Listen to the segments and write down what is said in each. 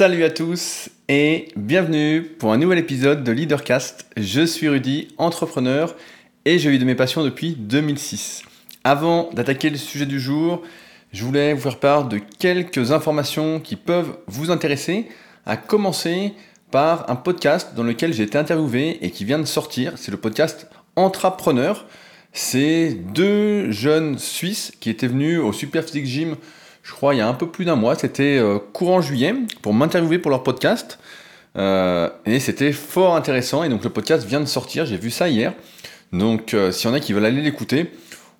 Salut à tous et bienvenue pour un nouvel épisode de Leadercast. Je suis Rudy, entrepreneur et je vis de mes passions depuis 2006. Avant d'attaquer le sujet du jour, je voulais vous faire part de quelques informations qui peuvent vous intéresser, à commencer par un podcast dans lequel j'ai été interviewé et qui vient de sortir. C'est le podcast Entrepreneur. C'est deux jeunes Suisses qui étaient venus au Super Gym je crois, il y a un peu plus d'un mois. C'était euh, courant juillet pour m'interviewer pour leur podcast. Euh, et c'était fort intéressant. Et donc le podcast vient de sortir. J'ai vu ça hier. Donc euh, s'il y en a qui veulent aller l'écouter,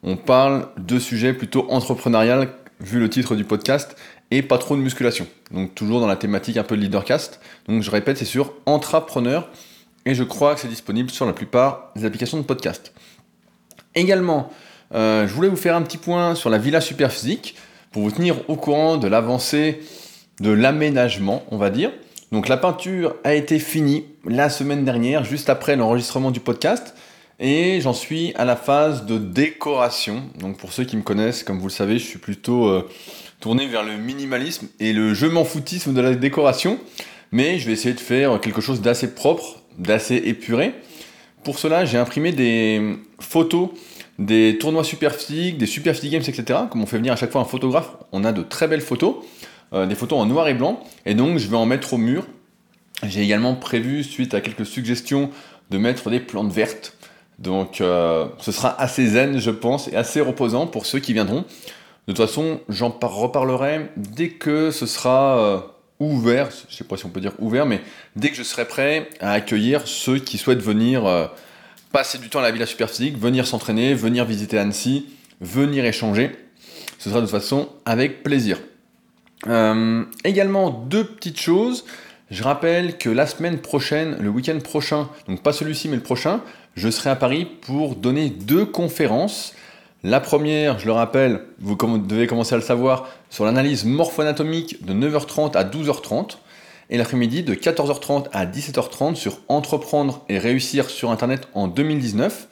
on parle de sujets plutôt entrepreneurial vu le titre du podcast et pas trop de musculation. Donc toujours dans la thématique un peu de leadercast. Donc je répète, c'est sur entrepreneur et je crois que c'est disponible sur la plupart des applications de podcast. Également, je voulais vous faire un petit point sur la Villa Superphysique pour vous tenir au courant de l'avancée de l'aménagement, on va dire. Donc la peinture a été finie la semaine dernière, juste après l'enregistrement du podcast, et j'en suis à la phase de décoration. Donc pour ceux qui me connaissent, comme vous le savez, je suis plutôt euh, tourné vers le minimalisme et le je m'en foutisme de la décoration, mais je vais essayer de faire quelque chose d'assez propre, d'assez épuré. Pour cela, j'ai imprimé des photos des tournois super des super games, etc. Comme on fait venir à chaque fois un photographe, on a de très belles photos, euh, des photos en noir et blanc, et donc je vais en mettre au mur. J'ai également prévu, suite à quelques suggestions, de mettre des plantes vertes. Donc euh, ce sera assez zen, je pense, et assez reposant pour ceux qui viendront. De toute façon, j'en reparlerai dès que ce sera euh, ouvert, je ne sais pas si on peut dire ouvert, mais dès que je serai prêt à accueillir ceux qui souhaitent venir passer du temps à la Villa Superphysique, venir s'entraîner, venir visiter Annecy, venir échanger. Ce sera de toute façon avec plaisir. Euh, également deux petites choses. Je rappelle que la semaine prochaine, le week-end prochain, donc pas celui-ci mais le prochain, je serai à Paris pour donner deux conférences. La première, je le rappelle, vous devez commencer à le savoir, sur l'analyse morpho-anatomique de 9h30 à 12h30 et l'après-midi de 14h30 à 17h30 sur entreprendre et réussir sur Internet en 2019.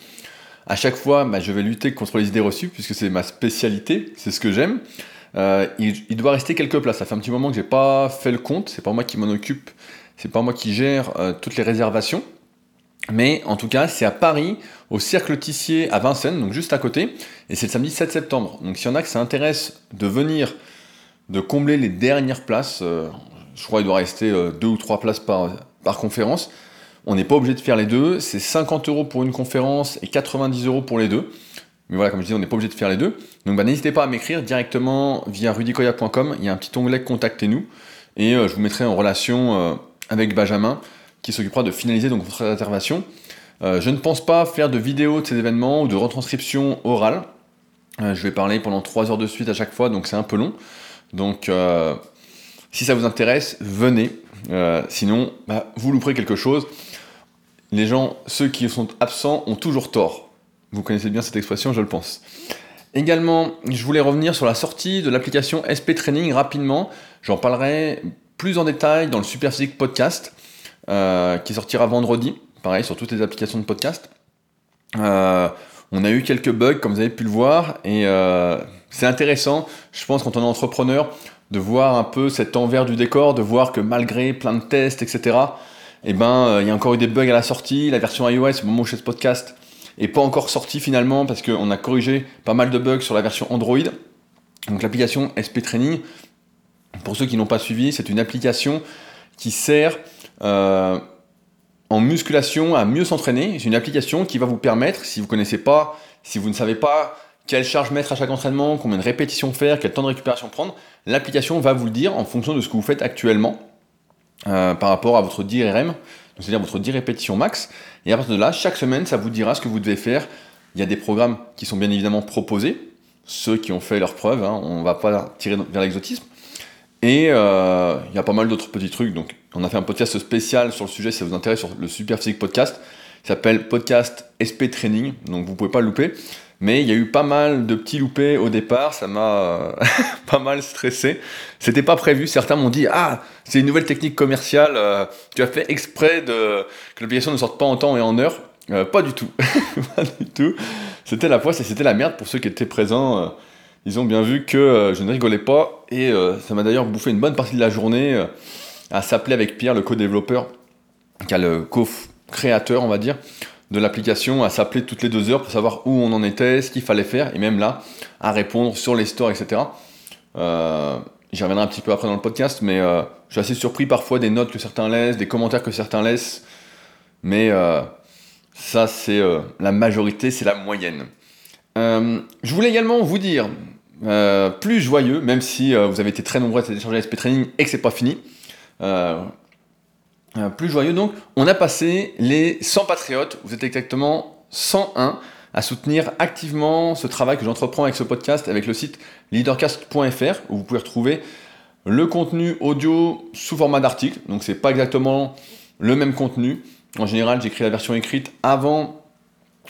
À chaque fois, bah, je vais lutter contre les idées reçues puisque c'est ma spécialité, c'est ce que j'aime. Euh, il, doit rester quelques places. Ça fait un petit moment que j'ai pas fait le compte. C'est pas moi qui m'en occupe. C'est pas moi qui gère euh, toutes les réservations. Mais en tout cas, c'est à Paris, au Cercle Tissier à Vincennes, donc juste à côté. Et c'est le samedi 7 septembre. Donc s'il y en a que ça intéresse de venir, de combler les dernières places, euh, je crois qu'il doit rester euh, deux ou trois places par, conférence. On n'est pas obligé de faire les deux. C'est 50 euros pour une conférence et 90 euros pour les deux. Mais voilà, comme je dis, on n'est pas obligé de faire les deux. Donc bah, n'hésitez pas à m'écrire directement via rudicoya.com. Il y a un petit onglet Contactez-nous. Et euh, je vous mettrai en relation euh, avec Benjamin qui s'occupera de finaliser donc, votre réservation. je ne pense pas faire de vidéos de ces événements ou de retranscription orale. je vais parler pendant 3 heures de suite à chaque fois, donc c'est un peu long. Donc si ça vous intéresse, venez. Euh, sinon, bah, vous louperez quelque chose. Les gens, ceux qui sont absents, ont toujours tort. Vous connaissez bien cette expression, je le pense. Également, je voulais revenir sur la sortie de l'application SP Training rapidement. J'en parlerai plus en détail dans le Super Physique Podcast, euh, qui sortira vendredi, pareil, sur toutes les applications de podcast. Euh, on a eu quelques bugs, comme vous avez pu le voir, et c'est intéressant. Je pense quand on est entrepreneur, de voir un peu cet envers du décor, de voir que malgré plein de tests, etc., eh ben, euh, il y a encore eu des bugs à la sortie. La version iOS, au moment où je fais ce podcast, est pas encore sortie finalement parce qu'on a corrigé pas mal de bugs sur la version Android. Donc l'application SP Training, pour ceux qui n'ont pas suivi, c'est une application qui sert euh, en musculation à mieux s'entraîner. C'est une application qui va vous permettre, si vous ne connaissez pas, si vous ne savez pas quelle charge mettre à chaque entraînement, combien de répétitions faire, quel temps de récupération prendre, l'application va vous le dire en fonction de ce que vous faites actuellement euh, par rapport à votre DRM, c'est-à-dire votre 10 répétitions max. Et à partir de là, chaque semaine, ça vous dira ce que vous devez faire. Il y a des programmes qui sont bien évidemment proposés, ceux qui ont fait leurs preuves, hein, on ne va pas tirer vers l'exotisme. Et euh, il y a pas mal d'autres petits trucs. Donc, on a fait un podcast spécial sur le sujet si ça vous intéresse sur le Super Physique Podcast. Il s'appelle Podcast SP Training, donc vous ne pouvez pas le louper. Mais il y a eu pas mal de petits loupés au départ, ça m'a euh, pas mal stressé. C'était pas prévu, certains m'ont dit Ah, c'est une nouvelle technique commerciale, euh, tu as fait exprès de, que l'application ne sorte pas en temps et en heure. Euh, pas du tout, pas du tout. C'était la poisse et c'était la merde pour ceux qui étaient présents. ils ont bien vu que je ne rigolais pas et ça m'a d'ailleurs bouffé une bonne partie de la journée à s'appeler avec Pierre, le co-développeur, le co-créateur, on va dire, de l'application, à s'appeler toutes les deux heures pour savoir où on en était, ce qu'il fallait faire, et même là, à répondre sur les stores, etc. Euh, J'y reviendrai un petit peu après dans le podcast, mais euh, je suis assez surpris parfois des notes que certains laissent, des commentaires que certains laissent. Mais euh, ça, c'est euh, la majorité, c'est la moyenne. je voulais également vous dire, plus joyeux, même si vous avez été très nombreux à télécharger SP Training et que c'est pas fini. Plus joyeux donc, on a passé les 100 patriotes, vous êtes exactement 101 à soutenir activement ce travail que j'entreprends avec ce podcast, avec le site leadercast.fr, où vous pouvez retrouver le contenu audio sous format d'article. Donc c'est pas exactement le même contenu. En général, j'écris la version écrite avant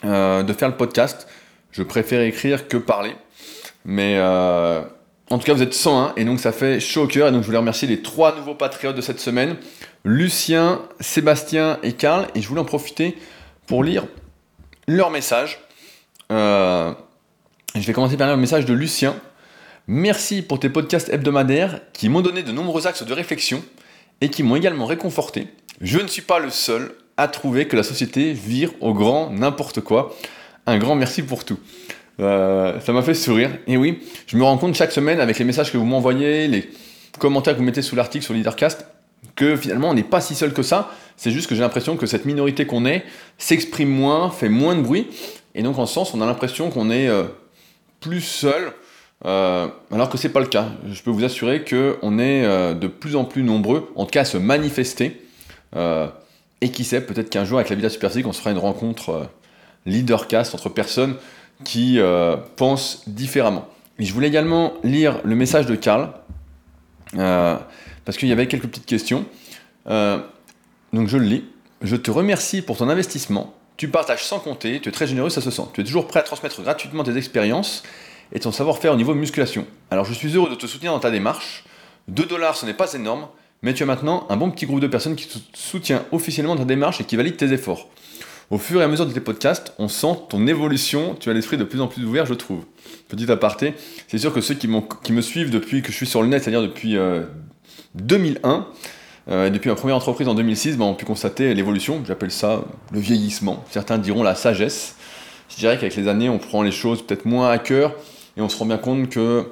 euh, de faire le podcast. Je préfère écrire que parler. Mais euh, en tout cas, vous êtes 101 et donc ça fait chaud au cœur. Et donc je voulais remercier les trois nouveaux patriotes de cette semaine Lucien, Sébastien et Karl. Et je voulais en profiter pour lire leur message. Euh, je vais commencer par lire le message de Lucien. Merci pour tes podcasts hebdomadaires qui m'ont donné de nombreux axes de réflexion et qui m'ont également réconforté. Je ne suis pas le seul à trouver que la société vire au grand n'importe quoi. Un grand merci pour tout. Euh, ça m'a fait sourire. Et oui, je me rends compte chaque semaine avec les messages que vous m'envoyez, les commentaires que vous mettez sous l'article sur Leadercast, que finalement on n'est pas si seul que ça. C'est juste que j'ai l'impression que cette minorité qu'on est s'exprime moins, fait moins de bruit. Et donc en ce sens, on a l'impression qu'on est euh, plus seul euh, alors que c'est pas le cas. Je peux vous assurer qu'on est de plus en plus nombreux, en tout cas à se manifester. Et qui sait, peut-être qu'un jour avec la Vida Superphysique, on se fera une rencontre leadercast entre personnes qui pensent différemment. Et je voulais également lire le message de Karl, parce qu'il y avait quelques petites questions. donc je le lis. Je te remercie pour ton investissement. Tu partages sans compter, tu es très généreux, ça se sent. Tu es toujours prêt à transmettre gratuitement tes expériences et ton savoir-faire au niveau musculation. Alors je suis heureux de te soutenir dans ta démarche. 2 dollars, ce n'est pas énorme, mais tu as maintenant un bon petit groupe de personnes qui te soutient officiellement ta démarche et qui valide tes efforts. Au fur et à mesure de tes podcasts, on sent ton évolution, tu as l'esprit de plus en plus ouvert, je trouve. Petit aparté, c'est sûr que ceux qui, me suivent depuis que je suis sur le net, c'est-à-dire depuis 2001, euh, euh, et depuis ma première entreprise en 2006, ben, ont pu constater l'évolution, j'appelle ça le vieillissement. Certains diront la sagesse. Je dirais qu'avec les années, on prend les choses peut-être moins à cœur, et on se rend bien compte que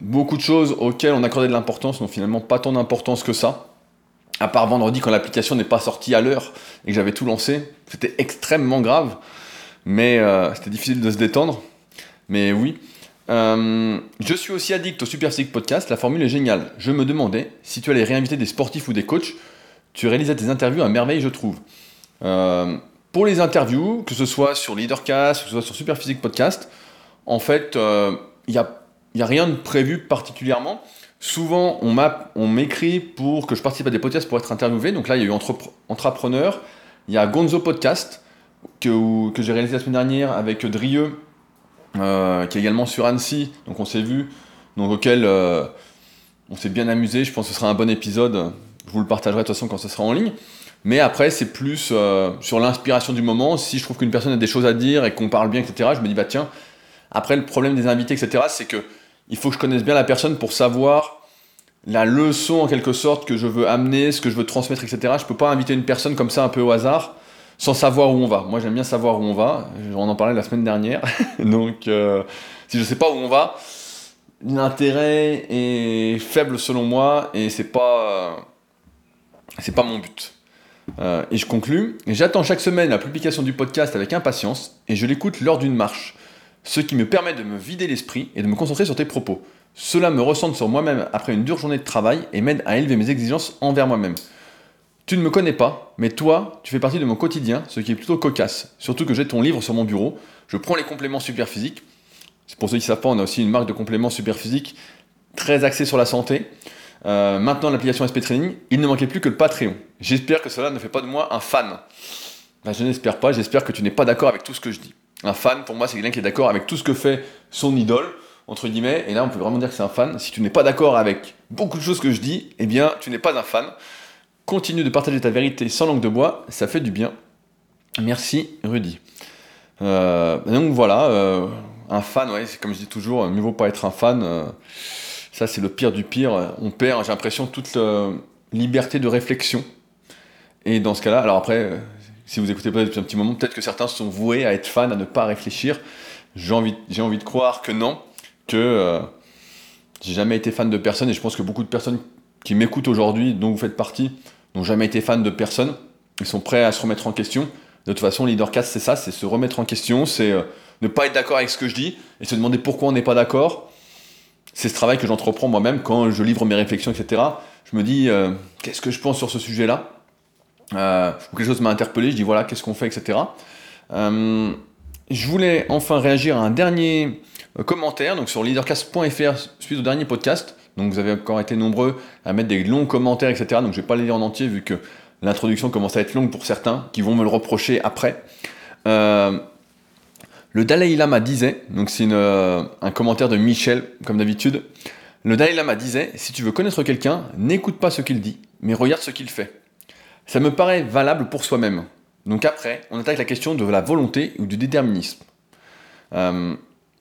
beaucoup de choses auxquelles on accordait de l'importance n'ont finalement pas tant d'importance que ça. À part vendredi quand l'application n'est pas sortie à l'heure et que j'avais tout lancé, c'était extrêmement grave, mais euh, c'était difficile de se détendre. Mais oui. Euh, je suis aussi addict au Super Physique Podcast, la formule est géniale. Je me demandais si tu allais réinviter des sportifs ou des coachs, tu réalisais tes interviews à merveille, je trouve. Euh, pour les interviews, que ce soit sur Leadercast, que ce soit sur Super Physique Podcast, en fait, il n'y a rien de prévu particulièrement. Souvent, on m'écrit pour que je participe à des podcasts pour être interviewé. Donc là, il y a eu Entrepreneur, il y a Gonzo Podcast, que, que j'ai réalisé la semaine dernière avec Drieux, euh, qui est également sur Annecy. Donc on s'est vu, donc auquel euh, on s'est bien amusé. Je pense que ce sera un bon épisode. Je vous le partagerai de toute façon quand ce sera en ligne. Mais après, c'est plus sur l'inspiration du moment. Si je trouve qu'une personne a des choses à dire et qu'on parle bien, etc., je me dis, bah tiens, après, le problème des invités, etc., c'est que il faut que je connaisse bien la personne pour savoir la leçon en quelque sorte que je veux amener, ce que je veux transmettre, etc. Je peux pas inviter une personne comme ça un peu au hasard sans savoir où on va. Moi, j'aime bien savoir où on va. On en parlait la semaine dernière. Donc, euh, si je sais pas où on va, l'intérêt est faible selon moi et c'est pas pas mon but. Euh, et je conclus. J'attends chaque semaine la publication du podcast avec impatience et je l'écoute lors d'une marche ce qui me permet de me vider l'esprit et de me concentrer sur tes propos. Cela me ressente sur moi-même après une dure journée de travail et m'aide à élever mes exigences envers moi-même. Tu ne me connais pas, mais toi, tu fais partie de mon quotidien, ce qui est plutôt cocasse. Surtout que j'ai ton livre sur mon bureau, je prends les compléments super physiques. Pour ceux qui ne savent pas, on a aussi une marque de compléments super physiques très axée sur la santé. Euh, maintenant, l'application SP Training, il ne manquait plus que le Patreon. J'espère que cela ne fait pas de moi un fan. Ben, je n'espère pas, j'espère que tu n'es pas d'accord avec tout ce que je dis. Un fan, pour moi, c'est quelqu'un qui est d'accord avec tout ce que fait son idole, entre guillemets, et là, on peut vraiment dire que c'est un fan. Si tu n'es pas d'accord avec beaucoup de choses que je dis, eh bien, tu n'es pas un fan. Continue de partager ta vérité sans langue de bois, ça fait du bien. Merci, Rudy. Euh, donc voilà, euh, un fan, ouais, c'est comme je dis toujours, mieux vaut pas être un fan. Euh, ça, c'est le pire du pire. On perd, j'ai l'impression, toute liberté de réflexion. Et dans ce cas-là, alors après, si vous écoutez peut-être depuis un petit moment, peut-être que certains sont voués à être fans, à ne pas réfléchir. J'ai envie, j'ai envie de croire que non, que euh, j'ai jamais été fan de personne, et je pense que beaucoup de personnes qui m'écoutent aujourd'hui, dont vous faites partie, n'ont jamais été fan de personne. Ils sont prêts à se remettre en question. De toute façon, Leadercast, c'est ça, c'est se remettre en question, c'est euh, ne pas être d'accord avec ce que je dis, et se demander pourquoi on n'est pas d'accord. C'est ce travail que j'entreprends moi-même quand je livre mes réflexions, etc. Je me dis, euh, qu'est-ce que je pense sur ce sujet-là? Euh, quelque chose m'a interpellé, je dis voilà, qu'est-ce qu'on fait, etc. Euh, je voulais enfin réagir à un dernier euh, commentaire donc sur leadercast.fr suite au dernier podcast. Donc vous avez encore été nombreux à mettre des longs commentaires, etc. Donc je vais pas les lire en entier vu que l'introduction commence à être longue pour certains qui vont me le reprocher après. le Dalai Lama disait, donc c'est un commentaire de Michel comme d'habitude. Le Dalai Lama disait si tu veux connaître quelqu'un, n'écoute pas ce qu'il dit, mais regarde ce qu'il fait. Ça me paraît valable pour soi-même. Donc après, on attaque la question de la volonté ou du déterminisme. Euh,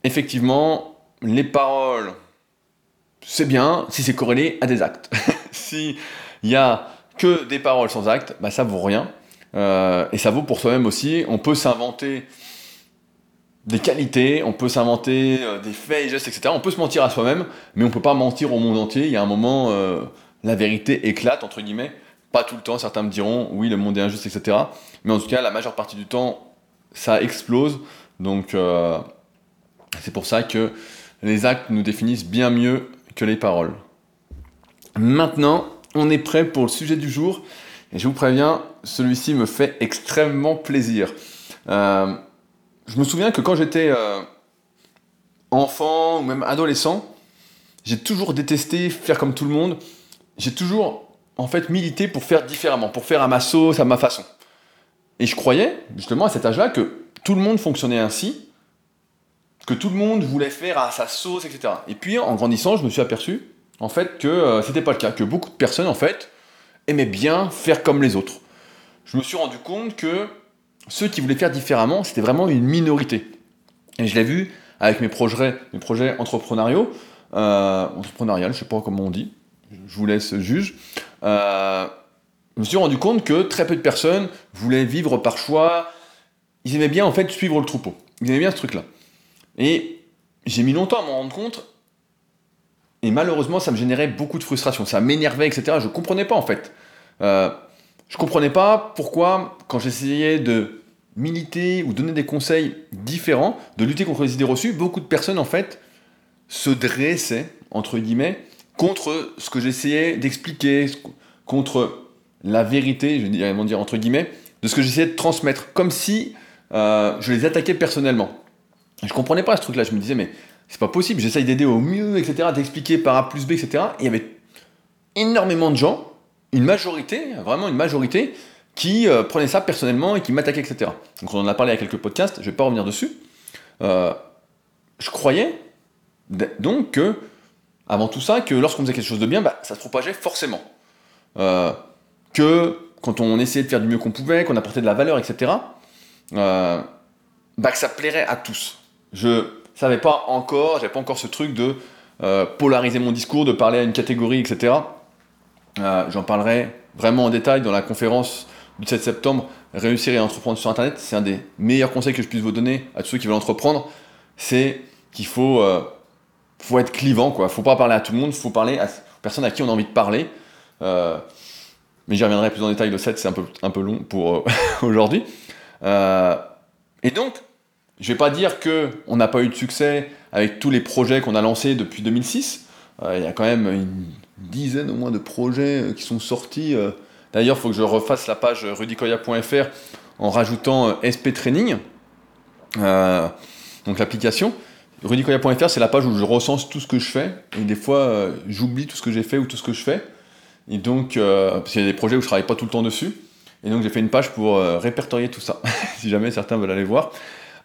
effectivement, les paroles, c'est bien si c'est corrélé à des actes. S'il y a que des paroles sans actes, bah ça vaut rien. Euh, et ça vaut pour soi-même aussi. On peut s'inventer des qualités, on peut s'inventer euh, des faits gestes, etc. On peut se mentir à soi-même, mais on peut pas mentir au monde entier. Il y a un moment, la vérité éclate, entre guillemets. Pas tout le temps, certains me diront oui, le monde est injuste, etc. Mais en tout cas, la majeure partie du temps, ça explose. Donc, euh, c'est pour ça que les actes nous définissent bien mieux que les paroles. Maintenant, on est prêt pour le sujet du jour. Et je vous préviens, celui-ci me fait extrêmement plaisir. Euh, je me souviens que quand j'étais euh, enfant ou même adolescent, j'ai toujours détesté faire comme tout le monde. J'ai toujours en fait militer pour faire différemment, pour faire à ma sauce, à ma façon. Et je croyais, justement, à cet âge-là, que tout le monde fonctionnait ainsi, que tout le monde voulait faire à sa sauce, etc. Et puis, en grandissant, je me suis aperçu, en fait, que euh, c'était pas le cas, que beaucoup de personnes, en fait, aimaient bien faire comme les autres. Je me suis rendu compte que ceux qui voulaient faire différemment, c'était vraiment une minorité. Et je l'ai vu avec mes projets, mes projets entrepreneuriaux, euh, entrepreneurial, je sais pas comment on dit, je vous laisse juge. Euh, je me suis rendu compte que très peu de personnes voulaient vivre par choix. Ils aimaient bien en fait suivre le troupeau. Ils aimaient bien ce truc-là. Et j'ai mis longtemps à m'en rendre compte. Et malheureusement, ça me générait beaucoup de frustration. Ça m'énervait, etc. Je comprenais pas en fait. Euh, je comprenais pas pourquoi, quand j'essayais de militer ou donner des conseils différents, de lutter contre les idées reçues, beaucoup de personnes en fait se dressaient, entre guillemets, contre ce que j'essayais d'expliquer, contre la vérité, je vais dire entre guillemets, de ce que j'essayais de transmettre, comme si euh, je les attaquais personnellement. Je comprenais pas ce truc-là, je me disais, mais c'est pas possible, j'essaye d'aider au mieux, etc., d'expliquer par A plus B, etc. Et il y avait énormément de gens, une majorité, vraiment une majorité, qui euh, prenaient ça personnellement et qui m'attaquaient, etc. Donc on en a parlé à quelques podcasts, je vais pas revenir dessus. Euh, je croyais donc que avant tout ça que lorsqu'on faisait quelque chose de bien, bah, ça se propageait forcément. Que quand on essayait de faire du mieux qu'on pouvait, qu'on apportait de la valeur, etc., euh, bah, que ça plairait à tous. Je savais pas encore, j'avais pas encore ce truc de euh, polariser mon discours, de parler à une catégorie, etc. J'en parlerai vraiment en détail dans la conférence du 7 septembre, Réussir et entreprendre sur Internet. C'est un des meilleurs conseils que je puisse vous donner à tous ceux qui veulent entreprendre. C'est qu'il faut faut être clivant, quoi. Faut pas parler à tout le monde, faut parler aux personnes à qui on a envie de parler. Euh, mais j'y reviendrai plus en détail le 7, c'est un peu, un peu long pour euh, aujourd'hui. Euh, et donc, je vais pas dire que on n'a pas eu de succès avec tous les projets qu'on a lancés depuis 2006. Il y a quand même une dizaine au moins de projets qui sont sortis. D'ailleurs, il faut que je refasse la page rudicoya.fr en rajoutant SP Training, donc l'application. Rudicoya.fr, c'est la page où je recense tout ce que je fais. Et des fois, euh, j'oublie tout ce que j'ai fait ou tout ce que je fais. Et donc, euh, parce qu'il y a des projets où je travaille pas tout le temps dessus. Et donc, j'ai fait une page pour euh, répertorier tout ça, si jamais certains veulent aller voir.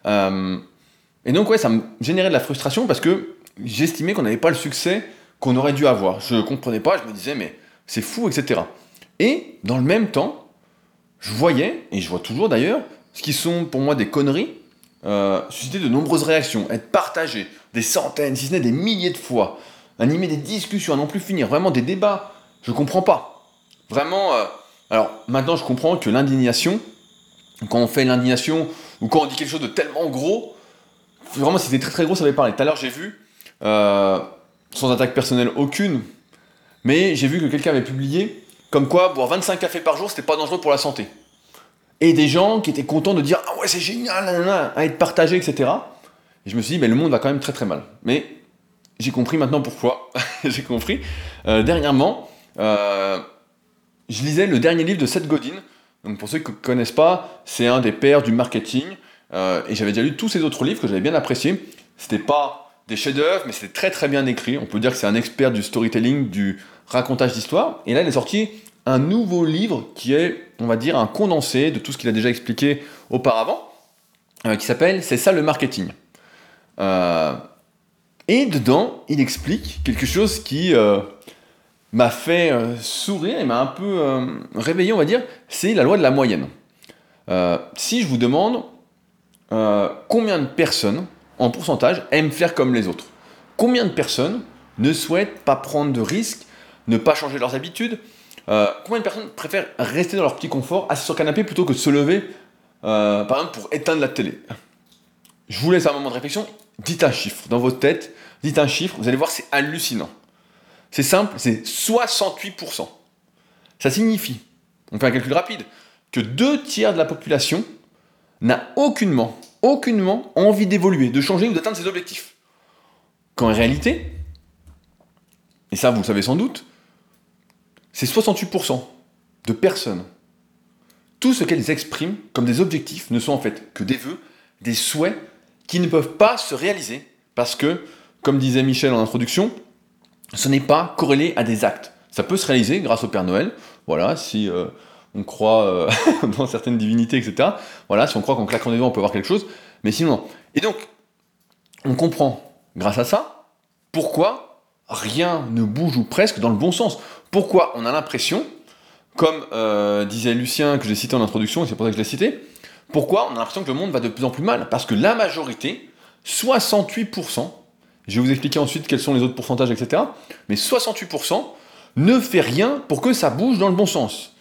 et donc, ouais, ça me générait de la frustration parce que j'estimais qu'on n'avait pas le succès qu'on aurait dû avoir. Je comprenais pas, je me disais, mais c'est fou, etc. Et dans le même temps, je voyais, et je vois toujours d'ailleurs, ce qui sont pour moi des conneries, euh, susciter de nombreuses réactions, être partagé des centaines, si ce n'est des milliers de fois, animer des discussions à non plus finir, vraiment des débats. Je comprends pas. Vraiment, euh, alors maintenant je comprends que l'indignation, quand on fait l'indignation ou quand on dit quelque chose de tellement gros, vraiment si c'était très très gros ça va parler. Tout à l'heure j'ai vu, euh, sans attaque personnelle aucune, mais j'ai vu que quelqu'un avait publié comme quoi boire 25 cafés par jour c'était pas dangereux pour la santé. Et des gens qui étaient contents de dire ah ouais c'est génial, à être partagé, etc. Et je me suis dit mais le monde va quand même très très mal. Mais j'ai compris maintenant pourquoi. j'ai compris. Euh, dernièrement, euh, je lisais le dernier livre de Seth Godin. Donc pour ceux qui ne connaissent pas, c'est un des pères du marketing. Euh, et j'avais déjà lu tous ses autres livres que j'avais bien appréciés. C'était pas des chefs-d'œuvre, mais c'était très très bien écrit. On peut dire que c'est un expert du storytelling, du racontage d'histoire. Et là, il est sorti un nouveau livre qui est, on va dire, un condensé de tout ce qu'il a déjà expliqué auparavant, euh, qui s'appelle C'est ça le marketing. Et dedans, il explique quelque chose qui m'a fait euh, sourire et m'a un peu euh, réveillé, on va dire, c'est la loi de la moyenne. Euh, si je vous demande combien de personnes, en pourcentage, aiment faire comme les autres, combien de personnes ne souhaitent pas prendre de risques, ne pas changer leurs habitudes, combien de personnes préfèrent rester dans leur petit confort, assis sur le canapé, plutôt que de se lever, par exemple, pour éteindre la télé? Je vous laisse un moment de réflexion, dites un chiffre dans votre tête, dites un chiffre, vous allez voir, c'est hallucinant. C'est simple, c'est 68%. Ça signifie, on fait un calcul rapide, que deux tiers de la population n'a aucunement, aucunement envie d'évoluer, de changer ou d'atteindre ses objectifs. Quand en réalité, et ça vous le savez sans doute, c'est 68% de personnes. Tout ce qu'elles expriment comme des objectifs ne sont en fait que des vœux, des souhaits qui ne peuvent pas se réaliser parce que, comme disait Michel en introduction, ce n'est pas corrélé à des actes. Ça peut se réaliser grâce au Père Noël, voilà, si euh, on croit euh, dans certaines divinités, etc. Voilà, si on croit qu'en claquant des doigts on peut avoir quelque chose, mais sinon non. Et donc, on comprend, grâce à ça, pourquoi rien ne bouge ou presque dans le bon sens. Pourquoi on a l'impression, comme euh, disait Lucien, que j'ai cité en introduction, et c'est pour ça que je l'ai cité, pourquoi on a l'impression que le monde va de plus en plus mal? Parce que la majorité, 68%, je vais vous expliquer ensuite quels sont les autres pourcentages, etc. Mais 68% ne fait rien pour que ça bouge dans le bon sens.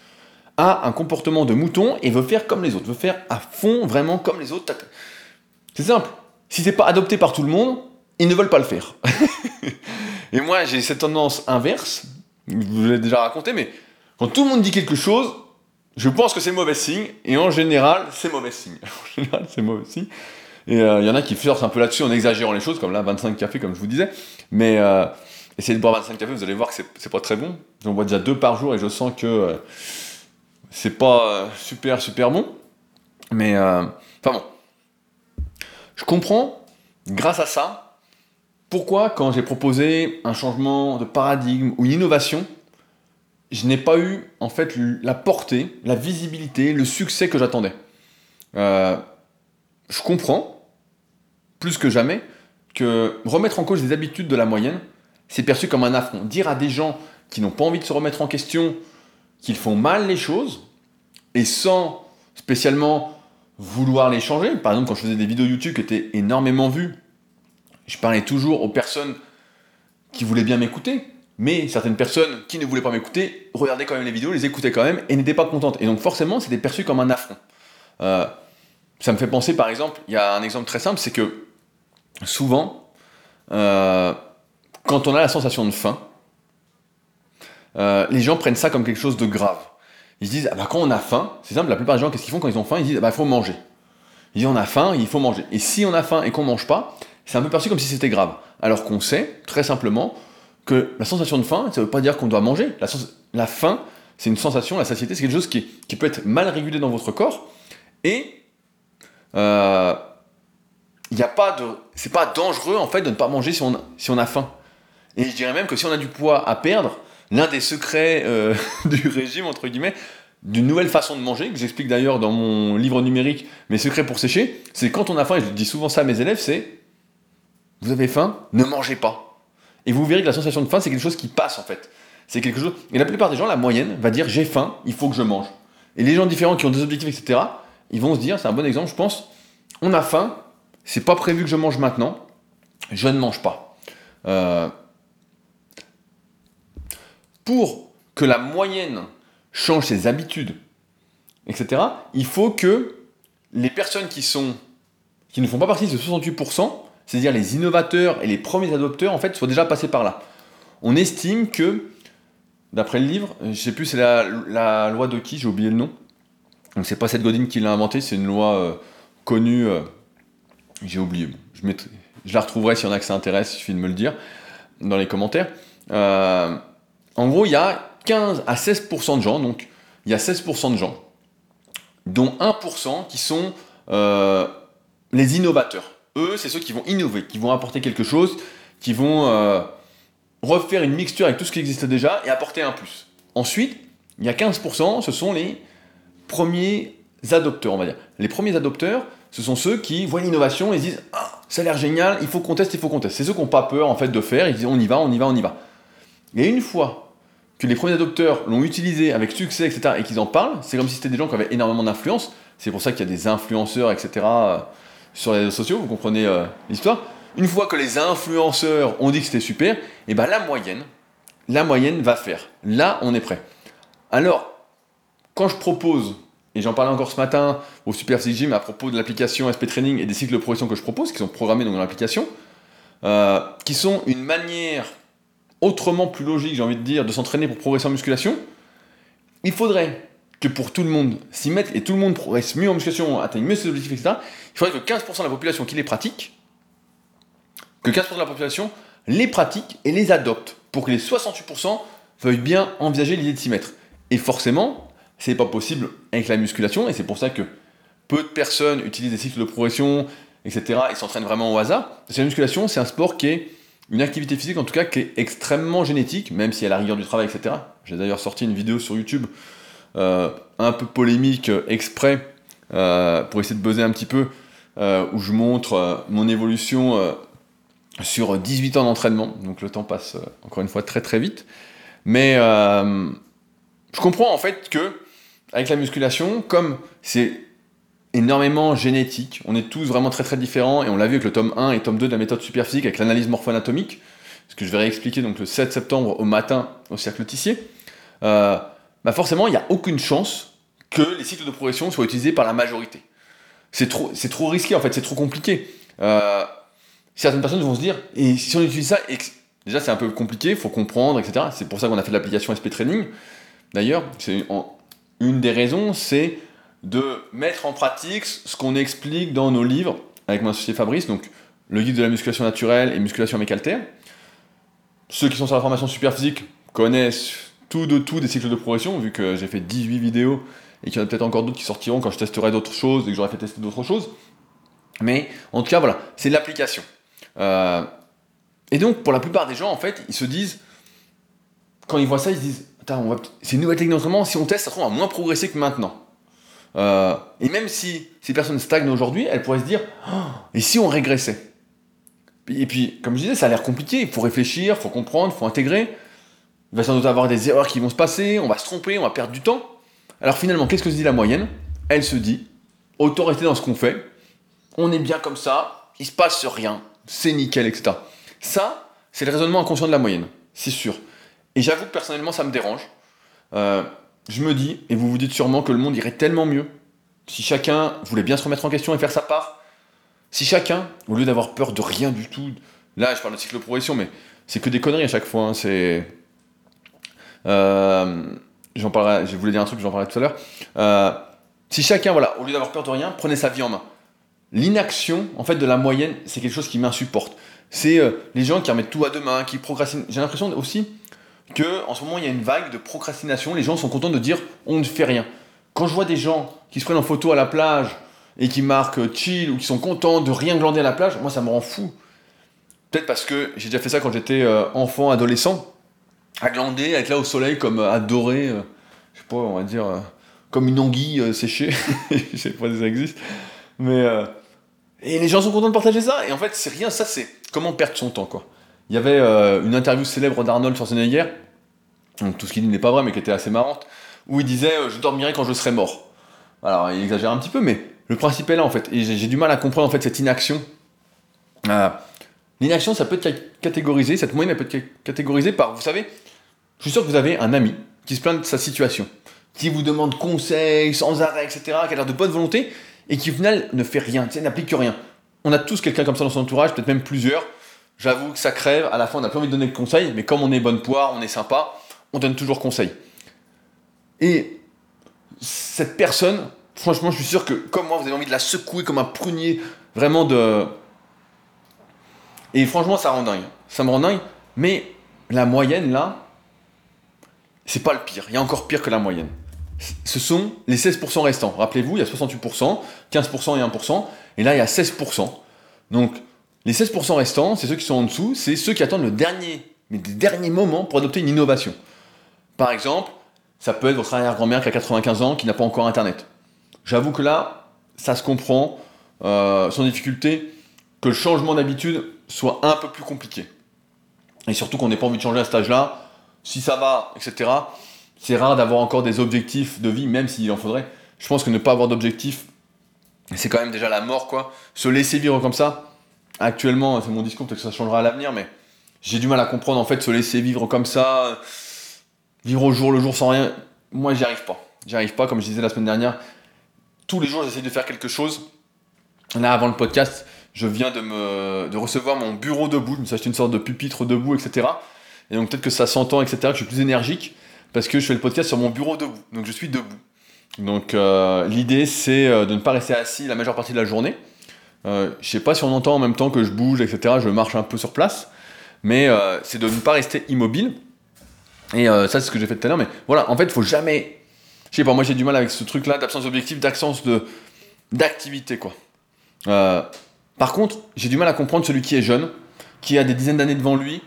A un comportement de mouton et veut faire comme les autres, veut faire à fond vraiment comme les autres. C'est simple. Si c'est pas adopté par tout le monde, ils ne veulent pas le faire. et moi, j'ai cette tendance inverse. Je vous l'ai déjà raconté, mais quand tout le monde dit quelque chose, je pense que c'est mauvais signe. Et en général, c'est mauvais signe. En général, c'est mauvais signe. Et il euh, y en a qui forcent un peu là-dessus en exagérant les choses, comme là, 25 cafés, comme je vous disais. Mais euh, essayez de boire 25 cafés, vous allez voir que c'est pas très bon. J'en bois déjà deux par jour et je sens que euh, c'est pas super, super bon. Mais, enfin bon. Je comprends, grâce à ça, pourquoi, quand j'ai proposé un changement de paradigme ou une innovation, je n'ai pas eu en fait la portée, la visibilité, le succès que j'attendais. je comprends, plus que jamais que remettre en cause les habitudes de la moyenne, c'est perçu comme un affront. Dire à des gens qui n'ont pas envie de se remettre en question qu'ils font mal les choses, et sans spécialement vouloir les changer, par exemple quand je faisais des vidéos YouTube qui étaient énormément vues, je parlais toujours aux personnes qui voulaient bien m'écouter, mais certaines personnes qui ne voulaient pas m'écouter regardaient quand même les vidéos, les écoutaient quand même et n'étaient pas contentes. Et donc forcément, c'était perçu comme un affront. Euh, ça me fait penser par exemple, il y a un exemple très simple, c'est que souvent, euh, quand on a la sensation de faim, euh, les gens prennent ça comme quelque chose de grave. Ils se disent, ah bah quand on a faim, c'est simple, la plupart des gens, qu'est-ce qu'ils font quand ils ont faim? Ils disent, ah bah il faut manger. Ils disent, on a faim, il faut manger. Et si on a faim et qu'on mange pas, c'est un peu perçu comme si c'était grave. Alors qu'on sait, très simplement, que la sensation de faim, ça ne veut pas dire qu'on doit manger. La, faim, c'est une sensation, la satiété, c'est quelque chose qui, qui, peut être mal régulé dans votre corps. Et euh, il a pas de, c'est pas dangereux en fait de ne pas manger si on, si on a faim. Et je dirais même que si on a du poids à perdre, l'un des secrets euh, du régime entre guillemets, d'une nouvelle façon de manger, que j'explique d'ailleurs dans mon livre numérique, Mes secrets pour sécher, c'est quand on a faim, et je dis souvent ça à mes élèves, c'est vous avez faim, ne mangez pas. Et vous verrez que la sensation de faim, c'est quelque chose qui passe en fait. C'est quelque chose. Et la plupart des gens, la moyenne, va dire j'ai faim, il faut que je mange. Et les gens différents qui ont des objectifs, etc., ils vont se dire, c'est un bon exemple, je pense, on a faim, c'est pas prévu que je mange maintenant, je ne mange pas. Euh, pour que la moyenne change ses habitudes, etc., il faut que les personnes qui sont qui ne font pas partie de ce 68%, c'est-à-dire les innovateurs et les premiers adopteurs, en fait, soient déjà passés par là. On estime que, d'après le livre, je ne sais plus c'est la, loi de qui, j'ai oublié le nom. Donc c'est pas cette Godin qui l'a inventé, c'est une loi euh, connue. Euh, j'ai oublié. Je, la retrouverai si y en a que ça intéresse, il suffit de me le dire dans les commentaires. Euh, en gros, il y a 15 à 16% de gens, donc il y a 16% de gens, dont 1% qui sont les innovateurs. Eux, c'est ceux qui vont innover, qui vont apporter quelque chose, qui vont euh, refaire une mixture avec tout ce qui existe déjà et apporter un plus. Ensuite, il y a 15%, ce sont les premiers adopteurs, on va dire. Les premiers adopteurs, ce sont ceux qui voient l'innovation et se disent Ah, ça a l'air génial, il faut qu'on teste, il faut qu'on teste. C'est ceux qui n'ont pas peur en fait de faire, ils disent On y va, on y va, on y va. Et une fois que les premiers adopteurs l'ont utilisé avec succès, etc., et qu'ils en parlent, c'est comme si c'était des gens qui avaient énormément d'influence. C'est pour ça qu'il y a des influenceurs, etc sur les réseaux sociaux, vous comprenez euh, l'histoire. Une fois que les influenceurs ont dit que c'était super, et eh ben la moyenne, la moyenne va faire. Là, on est prêt. Alors, quand je propose, et j'en parlais encore ce matin au Super Gym à propos de l'application SP Training et des cycles de progression que je propose, qui sont programmés dans l'application, euh, qui sont une manière autrement plus logique, j'ai envie de dire, de s'entraîner pour progresser en musculation, il faudrait que pour tout le monde s'y mettre et tout le monde progresse mieux en musculation, atteigne mieux ses objectifs, etc., il faudrait que 15% de la population qui les pratique, que 15% de la population les pratique et les adopte, pour que les 68% veuillent bien envisager l'idée de s'y mettre. Et forcément, c'est pas possible avec la musculation, et c'est pour ça que peu de personnes utilisent des cycles de progression, etc., et s'entraînent vraiment au hasard. Parce que la musculation, c'est un sport qui est une activité physique, en tout cas, qui est extrêmement génétique, même si a la rigueur du travail, etc. J'ai d'ailleurs sorti une vidéo sur YouTube euh, un peu polémique euh, exprès euh, pour essayer de buzzer un petit peu, où je montre mon évolution sur 18 ans d'entraînement. Donc le temps passe encore une fois très très vite. Mais je comprends en fait que avec la musculation, comme c'est énormément génétique, on est tous vraiment très très différents, et on l'a vu avec le tome 1 et tome 2 de la méthode superphysique avec l'analyse morpho-anatomique, ce que je vais réexpliquer donc le 7 septembre au matin au Cercle Tissier. Euh, bah forcément, il n'y a aucune chance que les cycles de progression soient utilisés par la majorité. C'est trop, trop risqué, en fait, c'est trop compliqué. Euh, certaines personnes vont se dire, et si on utilise ça, déjà c'est un peu compliqué, faut comprendre, etc. C'est pour ça qu'on a fait l'application SP Training. D'ailleurs, c'est une des raisons, c'est de mettre en pratique ce qu'on explique dans nos livres avec mon associé Fabrice, donc le guide de la musculation naturelle et musculation avec haltère. Ceux qui sont sur la formation super physique connaissent tout de tout des cycles de progression, vu que j'ai fait 18 vidéos et qu'il y en a peut-être encore d'autres qui sortiront quand je testerai d'autres choses et que j'aurai fait tester d'autres choses. Mais en tout cas, voilà, c'est l'application. Euh, et donc, pour la plupart des gens, en fait, ils se disent, quand ils voient ça, ils se disent, c'est une nouvelle technologie, si on teste, ça on va moins progresser que maintenant. Euh, et même si ces personnes stagnent aujourd'hui, elles pourraient se dire, oh, et si on régressait? Et puis, comme je disais, ça a l'air compliqué, il faut réfléchir, il faut comprendre, il faut intégrer. Il va sans doute avoir des erreurs qui vont se passer, on va se tromper, on va perdre du temps. Alors finalement, qu'est-ce que se dit la moyenne? Elle se dit, autant rester dans ce qu'on fait, on est bien comme ça, il se passe rien, c'est nickel, etc. Ça, c'est le raisonnement inconscient de la moyenne, c'est sûr. Et j'avoue que personnellement, ça me dérange. Euh, je me dis, et vous vous dites sûrement que le monde irait tellement mieux si chacun voulait bien se remettre en question et faire sa part. Si chacun, au lieu d'avoir peur de rien du tout, là je parle de cycle de progression, mais c'est que des conneries à chaque fois, hein, c'est euh, j'en parlerai, je voulais dire un truc, j'en parlerai tout à l'heure. Euh, si chacun, voilà, au lieu d'avoir peur de rien, prenait sa vie en main. L'inaction, en fait, de la moyenne, c'est quelque chose qui m'insupporte. C'est les gens qui remettent tout à demain, qui procrastinent. J'ai l'impression aussi que en ce moment, il y a une vague de procrastination. Les gens sont contents de dire on ne fait rien. Quand je vois des gens qui se prennent en photo à la plage et qui marquent chill ou qui sont contents de rien glander à la plage, moi, ça me rend fou. Peut-être parce que j'ai déjà fait ça quand j'étais enfant, adolescent à glander, à être là au soleil comme euh, adoré, euh, je sais pas, on va dire, euh, comme une anguille séchée. je sais pas si ça existe. Mais. et les gens sont contents de partager ça. Et en fait, c'est rien, ça, c'est comment perdre son temps, quoi. Il y avait une interview célèbre d'Arnold Schwarzenegger, donc tout ce qu'il dit n'est pas vrai, mais qui était assez marrante, où il disait Je dormirai quand je serai mort. Alors, il exagère un petit peu, mais le principe est là, en fait. Et j'ai du mal à comprendre, en fait, cette inaction. L'inaction, ça peut être catégorisé, cette moyenne, elle peut être catégorisée par, vous savez, je suis sûr que vous avez un ami qui se plaint de sa situation, qui vous demande conseil sans arrêt, etc., qui a l'air de bonne volonté, et qui au final ne fait rien, n'applique rien. On a tous quelqu'un comme ça dans son entourage, peut-être même plusieurs. J'avoue que ça crève, à la fin on n'a plus envie de donner de conseils, mais comme on est bonne poire, on est sympa, on donne toujours conseil. Et cette personne, franchement, je suis sûr que comme moi, vous avez envie de la secouer comme un prunier, vraiment de. Et franchement, ça rend dingue. Ça me rend dingue, mais la moyenne là, c'est pas le pire. Il y a encore pire que la moyenne. Ce sont les 16% restants. Rappelez-vous, il y a 68%, 15% et 1%, et là il y a 16%. Donc les 16% restants, c'est ceux qui sont en dessous, c'est ceux qui attendent le dernier, mais des derniers pour adopter une innovation. Par exemple, ça peut être votre arrière-grand-mère qui a 95 ans, qui n'a pas encore Internet. J'avoue que là, ça se comprend, euh, sans difficulté, que le changement d'habitude soit un peu plus compliqué. Et surtout qu'on n'ait pas envie de changer à cet âge-là. Si ça va, etc., c'est rare d'avoir encore des objectifs de vie, même s'il en faudrait. Je pense que ne pas avoir d'objectifs, c'est quand même déjà la mort, quoi. Se laisser vivre comme ça, actuellement, c'est mon discours, peut-être que ça changera à l'avenir, mais j'ai du mal à comprendre, en fait, se laisser vivre comme ça, vivre au jour le jour sans rien. Moi, j'y arrive pas. J'y arrive pas, comme je disais la semaine dernière. Tous les jours, j'essaie de faire quelque chose. Là, avant le podcast, je viens de, me, de recevoir mon bureau debout. Je me suis acheté une sorte de pupitre debout, etc. Et donc, peut-être que ça s'entend, etc., je suis plus énergique parce que je fais le podcast sur mon bureau debout. Donc, je suis debout. Donc, euh, l'idée, c'est euh, de ne pas rester assis la majeure partie de la journée. Euh, je sais pas si on entend en même temps que je bouge, etc. Je marche un peu sur place. Mais euh, c'est de ne pas rester immobile. Et ça, c'est ce que j'ai fait tout à l'heure. Mais voilà, en fait, il faut jamais. Je sais pas, moi j'ai du mal avec ce truc-là d'absence d'objectif, d'absence d'activité, quoi. Par contre, j'ai du mal à comprendre celui qui est jeune, qui a des dizaines d'années devant lui,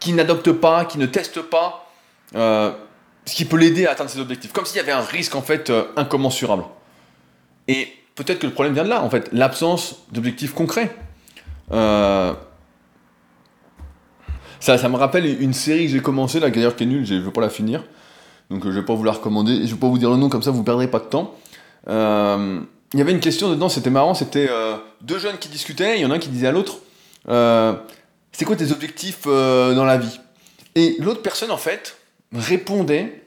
qui n'adopte pas, qui ne teste pas, euh, ce qui peut l'aider à atteindre ses objectifs. Comme s'il y avait un risque en fait euh, incommensurable. Et peut-être que le problème vient de là, en fait, l'absence d'objectifs concrets. Euh, ça, ça me rappelle une série que j'ai commencé, là, d'ailleurs qui est nulle, je ne veux pas la finir. Donc je ne vais pas vous la recommander, je ne vais pas vous dire le nom, comme ça vous ne perdrez pas de temps. Euh, il y avait une question dedans, c'était marrant, c'était euh, deux jeunes qui discutaient, il y en a un qui disait à l'autre, euh, c'est quoi tes objectifs euh, dans la vie? Et l'autre personne, en fait, répondait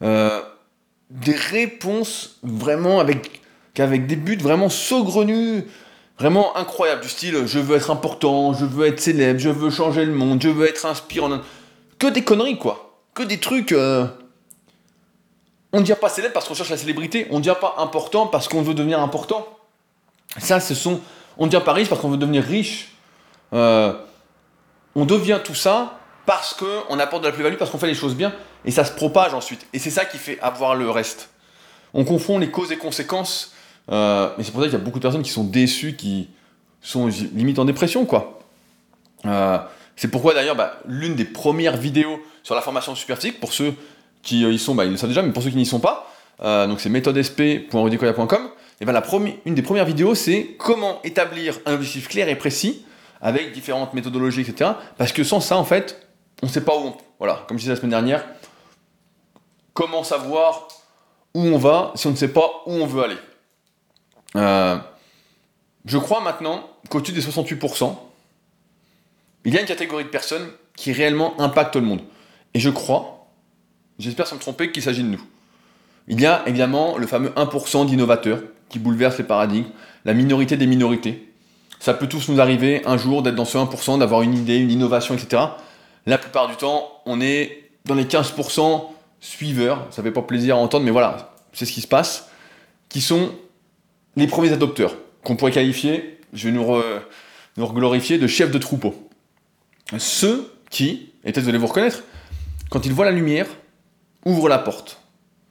des réponses vraiment avec, avec des buts vraiment saugrenus, vraiment incroyables, du style je veux être important, je veux être célèbre, je veux changer le monde, je veux être inspirant. Que des conneries, quoi. Que des trucs on ne dit pas célèbre parce qu'on cherche la célébrité, on ne dit pas important parce qu'on veut devenir important. Ça, ce sont. On ne dit pas riche parce qu'on veut devenir riche. Euh, on devient tout ça parce qu'on apporte de la plus-value, parce qu'on fait les choses bien, et ça se propage ensuite. Et c'est ça qui fait avoir le reste. On confond les causes et conséquences, euh, et c'est pour ça qu'il y a beaucoup de personnes qui sont déçues, qui sont limite en dépression, quoi. Euh, c'est pourquoi d'ailleurs, bah, l'une des premières vidéos sur la formation super physique, pour ceux qui euh, y sont, bah, ils le savent déjà, mais pour ceux qui n'y sont pas, euh, donc c'est méthodesp.rudicoya.com, et la une des premières vidéos, c'est comment établir un objectif clair et précis avec différentes méthodologies, etc. Parce que sans ça, en fait, on ne sait pas où on... Voilà, comme je disais la semaine dernière, comment savoir où on va si on ne sait pas où on veut aller euh, Je crois maintenant qu'au-dessus des 68%, il y a une catégorie de personnes qui réellement impactent le monde. Et je crois J'espère sans me tromper qu'il s'agit de nous. Il y a évidemment le fameux 1% d'innovateurs qui bouleverse les paradigmes, la minorité des minorités. Ça peut tous nous arriver un jour d'être dans ce 1%, d'avoir une idée, une innovation, etc. La plupart du temps, on est dans les 15% suiveurs, ça fait pas plaisir à entendre, mais voilà, c'est ce qui se passe, qui sont les premiers adopteurs, qu'on pourrait qualifier, je vais nous, nous glorifier, de chefs de troupeau. Ceux qui, et peut-être vous allez vous reconnaître, quand ils voient la lumière, ouvre la porte.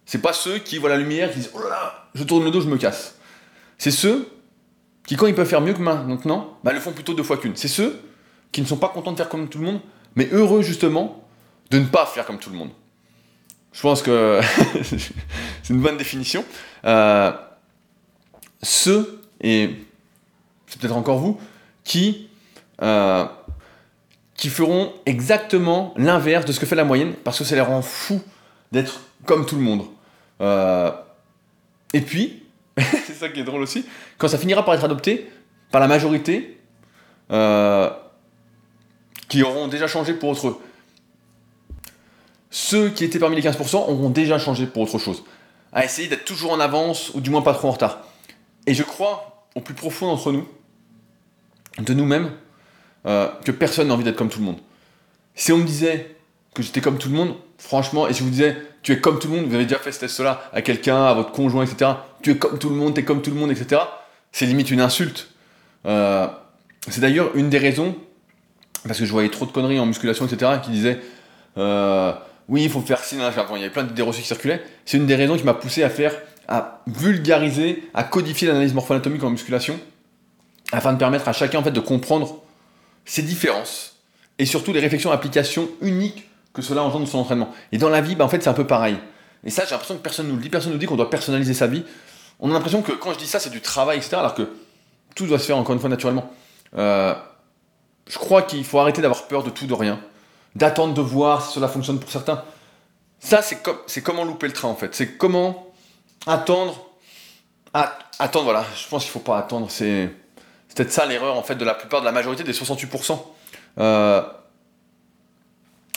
C'est pas ceux qui voient la lumière, qui disent Oh là là, je tourne le dos, je me casse. C'est ceux qui, quand ils peuvent faire mieux que maintenant, bah, le font plutôt deux fois qu'une. C'est ceux qui ne sont pas contents de faire comme tout le monde, mais heureux justement de ne pas faire comme tout le monde. Je pense que c'est une bonne définition. Euh, ceux, et c'est peut-être encore vous, qui, euh, qui feront exactement l'inverse de ce que fait la moyenne, parce que ça les rend fous d'être comme tout le monde. Euh, et puis, c'est ça qui est drôle aussi, quand ça finira par être adopté par la majorité, euh, qui auront déjà changé pour autre eux. ceux qui étaient parmi les 15% auront déjà changé pour autre chose. À essayer d'être toujours en avance, ou du moins pas trop en retard. Et je crois, au plus profond d'entre nous, de nous-mêmes, euh, que personne n'a envie d'être comme tout le monde. Si on me disait que j'étais comme tout le monde, franchement, et si je vous disais, tu es comme tout le monde, vous avez déjà fait ce test-là à quelqu'un, à votre conjoint, etc., tu es comme tout le monde, tu es comme tout le monde, etc., c'est limite une insulte. Euh, c'est d'ailleurs une des raisons, parce que je voyais trop de conneries en musculation, etc., qui disaient, euh, oui, il faut faire ci, il y avait plein d'idées reçues qui circulaient, c'est une des raisons qui m'a poussé à faire, à vulgariser, à codifier l'analyse morpho-anatomique en musculation, afin de permettre à chacun en fait de comprendre ses différences et surtout les réflexions applications uniques que cela engendre dans son entraînement. Et dans la vie, bah, en fait, c'est un peu pareil. Et ça, j'ai l'impression que personne nous le dit, personne nous dit qu'on doit personnaliser sa vie. On a l'impression que quand je dis ça, c'est du travail, etc., alors que tout doit se faire encore une fois naturellement. Euh, je crois qu'il faut arrêter d'avoir peur de tout, de rien, d'attendre de voir si cela fonctionne pour certains. Ça, c'est comment louper le train en fait. C'est comment attendre, attendre. Voilà, je pense qu'il faut pas attendre. C'est, c'est peut-être ça l'erreur en fait de la plupart de la majorité des 68%. Euh,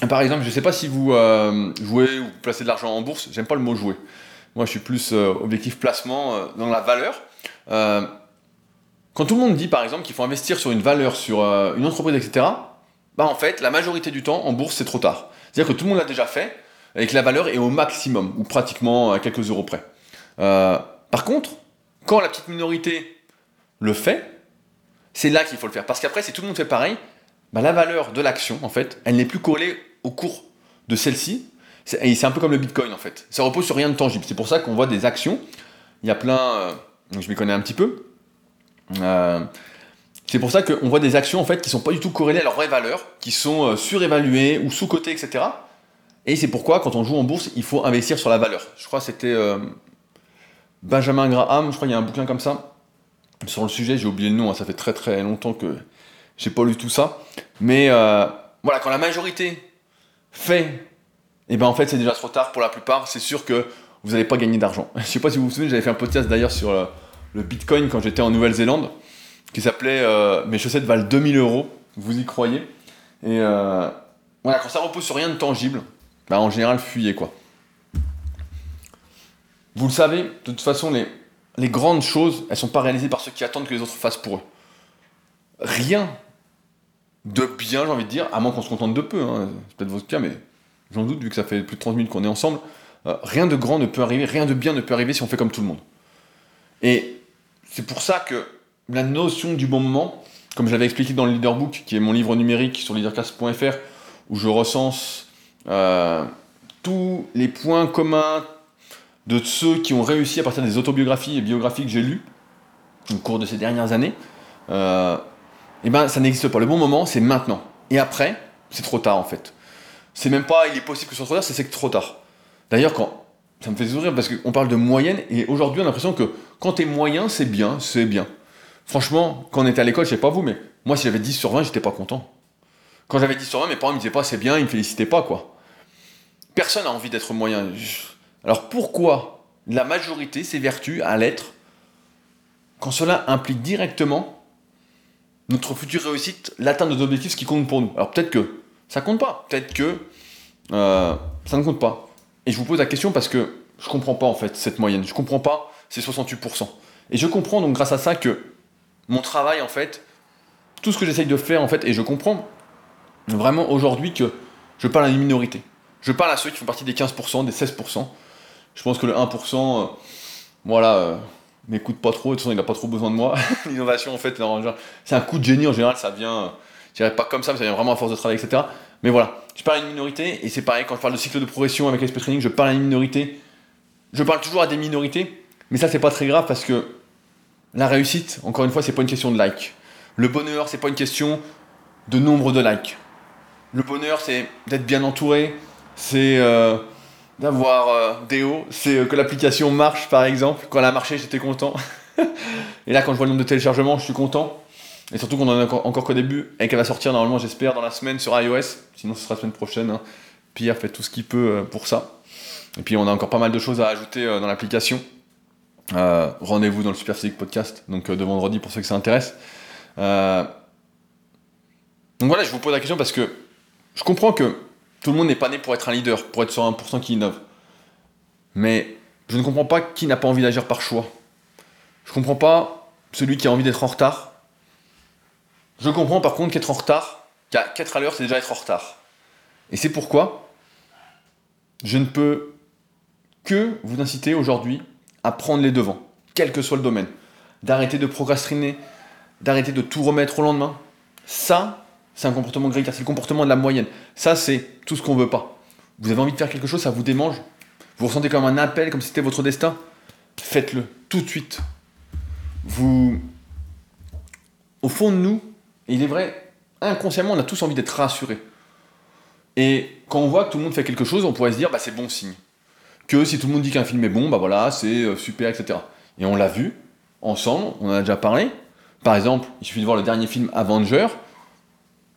par exemple, je ne sais pas si vous euh, jouez ou placez de l'argent en bourse, j'aime pas le mot jouer. Moi, je suis plus euh, objectif placement dans la valeur. quand tout le monde dit, par exemple, qu'il faut investir sur une valeur, sur une entreprise, etc., bah en fait, la majorité du temps, en bourse, c'est trop tard. C'est-à-dire que tout le monde l'a déjà fait, et que la valeur est au maximum, ou pratiquement à quelques euros près. Par contre, quand la petite minorité le fait, c'est là qu'il faut le faire. Parce qu'après, si tout le monde fait pareil, bah, la valeur de l'action, en fait, elle n'est plus collée au cours de celle-ci. C'est un peu comme le Bitcoin, en fait. Ça repose sur rien de tangible. C'est pour ça qu'on voit des actions. Il y a plein. Euh, je m'y connais un petit peu. Euh, c'est pour ça qu'on voit des actions en fait qui sont pas du tout corrélées à leur vraie valeur, qui sont euh, surévaluées ou sous-cotées, etc. Et c'est pourquoi quand on joue en bourse, il faut investir sur la valeur. Je crois que c'était Benjamin Graham, je crois qu'il y a un bouquin comme ça sur le sujet. J'ai oublié le nom, hein, ça fait très très longtemps que j'ai pas lu tout ça. Mais voilà, quand la majorité fait, et eh ben en fait c'est déjà trop tard pour la plupart. C'est sûr que vous n'allez pas gagner d'argent. Je sais pas si vous vous souvenez, j'avais fait un podcast d'ailleurs sur euh, le, Bitcoin quand j'étais en Nouvelle-Zélande, qui s'appelait euh, Mes chaussettes valent 2000 euros. Vous y croyez? Et euh, voilà, quand ça repose sur rien de tangible, bah, en général fuyez quoi. Vous le savez, de toute façon, les, grandes choses, elles sont pas réalisées par ceux qui attendent que les autres fassent pour eux. Rien de bien, j'ai envie de dire, à moins qu'on se contente de peu, hein. c'est peut-être votre cas, mais j'en doute, vu que ça fait plus de 30 minutes qu'on est ensemble, euh, rien de grand ne peut arriver, rien de bien ne peut arriver si on fait comme tout le monde. Et c'est pour ça que la notion du bon moment, comme je l'avais expliqué dans le Leaderbook, qui est mon livre numérique sur leadercast.fr, où je recense euh, tous les points communs de ceux qui ont réussi à partir des autobiographies et biographies que j'ai lues au cours de ces dernières années. Euh, eh ben ça n'existe pas. Le bon moment, c'est maintenant. Et après, c'est trop tard en fait. C'est même pas il est possible que ce soit trop tard, c'est que trop tard. D'ailleurs, quand ça me fait sourire parce qu'on parle de moyenne et aujourd'hui on a l'impression que quand t'es moyen, c'est bien, c'est bien. Franchement, quand on était à l'école, je sais pas vous, mais moi si j'avais 10 sur 20, j'étais pas content. Quand j'avais 10 sur 20, mes parents me disaient pas c'est bien, ils me félicitaient pas quoi. Personne n'a envie d'être moyen. Alors pourquoi la majorité s'évertue à l'être quand cela implique directement notre future réussite, l'atteinte de nos objectifs, qui compte pour nous? Alors peut-être que ça compte pas, peut-être que euh, ça ne compte pas. Et je vous pose la question parce que je comprends pas en fait cette moyenne, je comprends pas ces 68%. Et je comprends donc grâce à ça que mon travail en fait, tout ce que j'essaye de faire en fait, et je comprends vraiment aujourd'hui que je parle à une minorité. Je parle à ceux qui font partie des 15%, des 16%. Je pense que le 1%, euh, voilà, euh, m'écoute pas trop, de toute façon il n'a pas trop besoin de moi. L'innovation en fait, c'est un coup de génie en général, ça vient, je dirais pas comme ça, mais ça vient vraiment à force de travail, etc. Mais voilà, je parle à une minorité, et c'est pareil, quand je parle de cycle de progression avec l'esprit training, je parle à une minorité. Je parle toujours à des minorités, mais ça c'est pas très grave parce que la réussite, encore une fois, c'est pas une question de like. Le bonheur, c'est pas une question de nombre de likes. Le bonheur, c'est d'être bien entouré, c'est euh, d'avoir euh, des hauts, c'est euh, que l'application marche par exemple. Quand elle a marché, j'étais content. et là, quand je vois le nombre de téléchargements, je suis content. Et surtout qu'on en est encore, qu'au début et qu'elle va sortir normalement, j'espère, dans la semaine sur iOS. Sinon, ce sera la semaine prochaine. Hein. Pierre fait tout ce qu'il peut euh, pour ça. Et puis, on a encore pas mal de choses à ajouter dans l'application. Rendez-vous dans le Super Physique Podcast, donc de vendredi pour ceux que ça intéresse. donc voilà, je vous pose la question parce que je comprends que Tout le monde n'est pas né pour être un leader, pour être sur 1% qui innove. Mais je ne comprends pas qui n'a pas envie d'agir par choix. Je ne comprends pas celui qui a envie d'être en retard. Je comprends par contre qu'être en retard, qu'être à l'heure, c'est déjà être en retard. Et c'est pourquoi je ne peux que vous inciter aujourd'hui à prendre les devants, quel que soit le domaine. D'arrêter de procrastiner, d'arrêter de tout remettre au lendemain. Ça, c'est un comportement grégaire, c'est le comportement de la moyenne. Ça, c'est tout ce qu'on veut pas. Vous avez envie de faire quelque chose, ça vous démange. Vous ressentez comme un appel, comme si c'était votre destin. Faites-le tout de suite. Vous, au fond de nous, il est vrai, inconsciemment, on a tous envie d'être rassurés. Et quand on voit que tout le monde fait quelque chose, on pourrait se dire, bah, c'est bon signe. Que si tout le monde dit qu'un film est bon, bah c'est euh, super, etc. Et on l'a vu, ensemble, on en a déjà parlé. Par exemple, il suffit de voir le dernier film Avenger,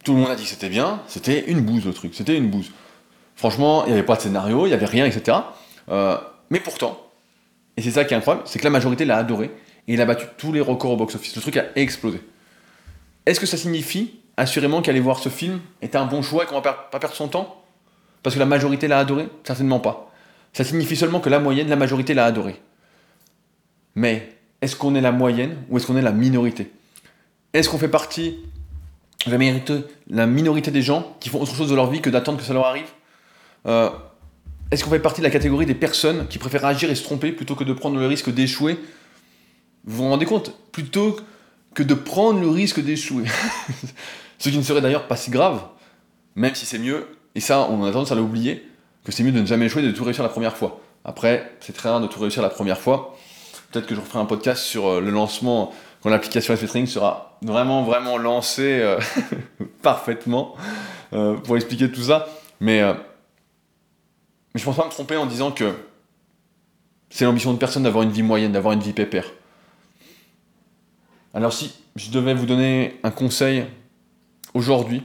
tout le monde a dit que c'était bien, c'était une bouse le truc, c'était une bouse. Franchement, il n'y avait pas de scénario, il n'y avait rien, etc. Euh, mais pourtant, et c'est ça qui est incroyable, c'est que la majorité l'a adoré et il a battu tous les records au box-office. Le truc a explosé. Est-ce que ça signifie assurément qu'aller voir ce film est un bon choix et qu'on va pas perdre son temps? Parce que la majorité l'a adoré? Certainement pas. Ça signifie seulement que la moyenne, la majorité l'a adoré. Mais est-ce qu'on est la moyenne ou est-ce qu'on est la minorité? Est-ce qu'on fait partie la minorité, la minorité des gens qui font autre chose de leur vie que d'attendre que ça leur arrive euh, Est-ce qu'on fait partie de la catégorie des personnes qui préfèrent agir et se tromper plutôt que de prendre le risque d'échouer? Vous vous rendez compte? Plutôt que de prendre le risque d'échouer. Ce qui ne serait d'ailleurs pas si grave, même si c'est mieux, et ça on a tendance à l'oublier, que c'est mieux de ne jamais échouer et de tout réussir la première fois. Après, c'est très rare de tout réussir la première fois. Peut-être que je referai un podcast sur euh, le lancement quand l'application FT sera vraiment, vraiment lancée euh, parfaitement euh, pour expliquer tout ça. Mais, euh, mais je pense pas me tromper en disant que c'est l'ambition de personne d'avoir une vie moyenne, d'avoir une vie pépère. Alors si je devais vous donner un conseil aujourd'hui,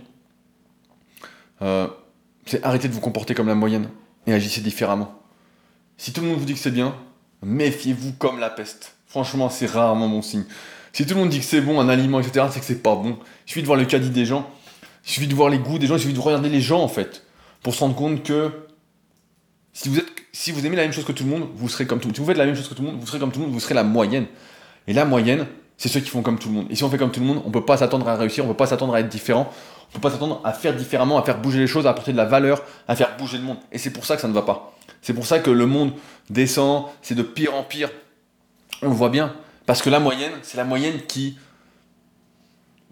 c'est arrêter de vous comporter comme la moyenne et agissez différemment. Si tout le monde vous dit que c'est bien, méfiez-vous comme la peste. Franchement, c'est rarement bon signe. Si tout le monde dit que c'est bon, un aliment, etc., c'est que c'est pas bon. Il suffit de voir le caddie des gens, il suffit de voir les goûts des gens, il suffit de regarder les gens, en fait, pour se rendre compte que si vous, aimez la même chose que tout le monde, vous serez comme tout le monde. Si vous faites la même chose que tout le monde, vous serez comme tout le monde, vous serez la moyenne. Et la moyenne, c'est ceux qui font comme tout le monde. Et si on fait comme tout le monde, on peut pas s'attendre à réussir, on peut pas s'attendre à être différent, on peut pas s'attendre à faire différemment, à faire bouger les choses, à apporter de la valeur, à faire bouger le monde. Et c'est pour ça que ça ne va pas. C'est pour ça que le monde descend, c'est de pire en pire. On voit bien. Parce que la moyenne, c'est la moyenne qui